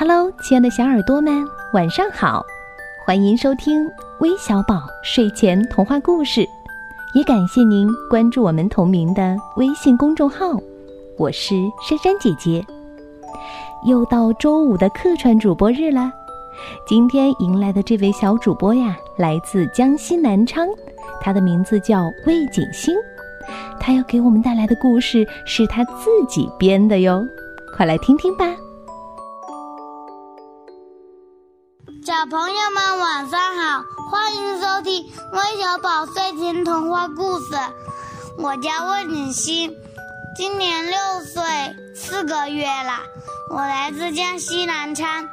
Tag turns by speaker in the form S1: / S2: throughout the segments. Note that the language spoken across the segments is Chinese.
S1: Hello，亲爱的小耳朵们，晚上好！欢迎收听微小宝睡前童话故事，也感谢您关注我们同名的微信公众号。我是珊珊姐姐。又到周五的客串主播日了，今天迎来的这位小主播呀，来自江西南昌，他的名字叫魏锦星。他要给我们带来的故事是他自己编的哟，快来听听吧。
S2: 小朋友们晚上好，欢迎收听微小宝睡前童话故事。我叫魏锦星，今年六岁四个月了。我来自江西南昌，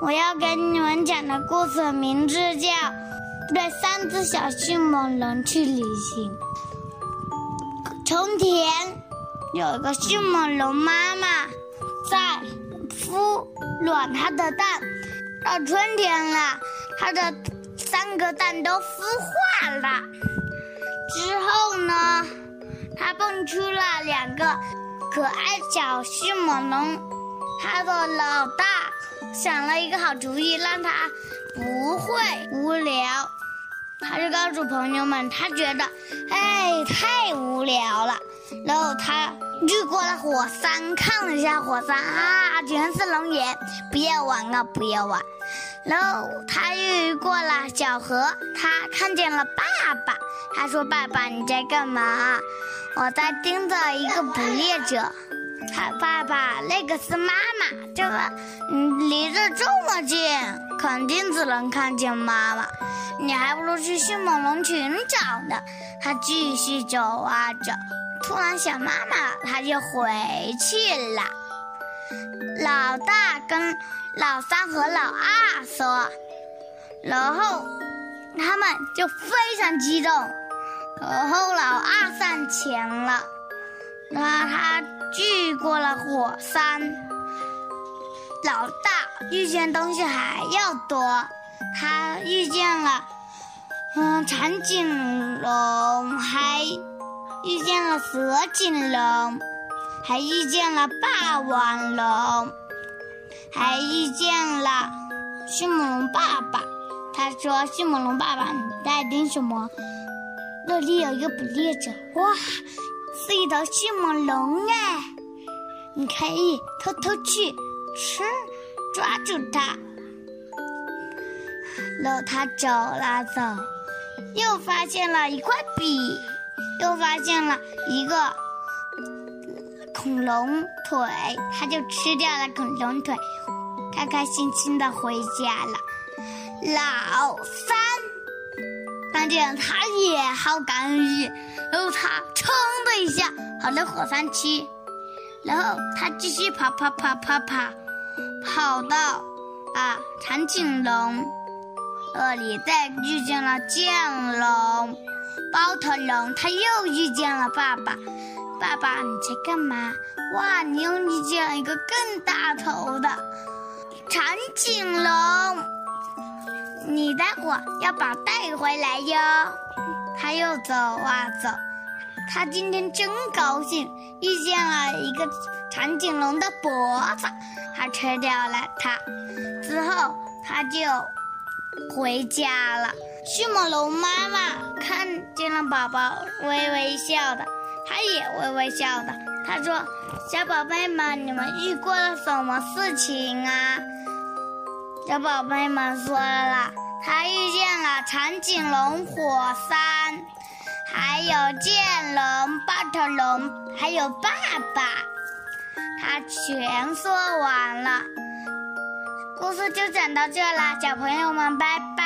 S2: 我要给你们讲的故事名字叫《带三只小迅猛龙去旅行》。从前有一个迅猛龙妈妈在孵卵它的蛋，到春天了，它的三个蛋都孵化了。之后呢，它蹦出了两个可爱小迅猛龙。他的老大想了一个好主意，让他不会无聊。他就告诉朋友们，他觉得，哎，太无聊了。然后他越过了火山，看了一下火山，啊，全是龙眼，不要玩啊，不要玩。然后他又过了小河，他看见了爸爸，他说：“爸爸，你在干嘛？”我在盯着一个捕猎者。他爸爸，那个是妈妈，这个嗯离得这么近，肯定只能看见妈妈。你还不如去迅猛龙群找呢。他继续走啊走，突然想妈妈，他就回去了。老大跟老三和老二说，然后他们就非常激动。然后老二上前了，那他。聚过了火山，老大遇见东西还要多，他遇见了，嗯，长颈龙，还遇见了蛇颈龙，还遇见了霸王龙，还遇见了迅猛龙爸爸。他说：“迅猛龙爸爸，你在盯什么？那里有一个捕猎者，哇！”是一头迅猛龙哎，你可以偷偷去吃，抓住它。然后他走了走，又发现了一块笔，又发现了一个恐龙腿，他就吃掉了恐龙腿，开开心心的回家了。老三看见他也好感激。然后他噌的一下跑到火山区，然后他继续跑跑跑跑跑，跑到啊长颈龙那里，再遇见了剑龙、包头龙，他又遇见了爸爸。爸爸，你在干嘛？哇，你又遇见了一个更大头的长颈龙，你待会要把带回来哟。他又走啊走，他今天真高兴，遇见了一个长颈龙的脖子，他吃掉了它，之后他就回家了。迅猛龙妈妈看见了宝宝，微微笑的，他也微微笑的。他说：“小宝贝们，你们遇过了什么事情啊？”小宝贝们说了。他遇见了长颈龙、火山，还有剑龙、巴特龙，还有爸爸。他全说完了，故事就讲到这啦，小朋友们，拜拜。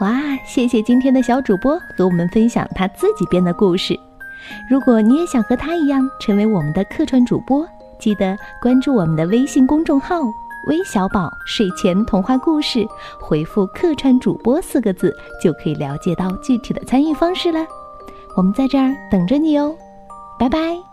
S1: 哇，谢谢今天的小主播和我们分享他自己编的故事。如果你也想和他一样成为我们的客串主播，记得关注我们的微信公众号。微小宝睡前童话故事，回复“客串主播”四个字，就可以了解到具体的参与方式了。我们在这儿等着你哦，拜拜。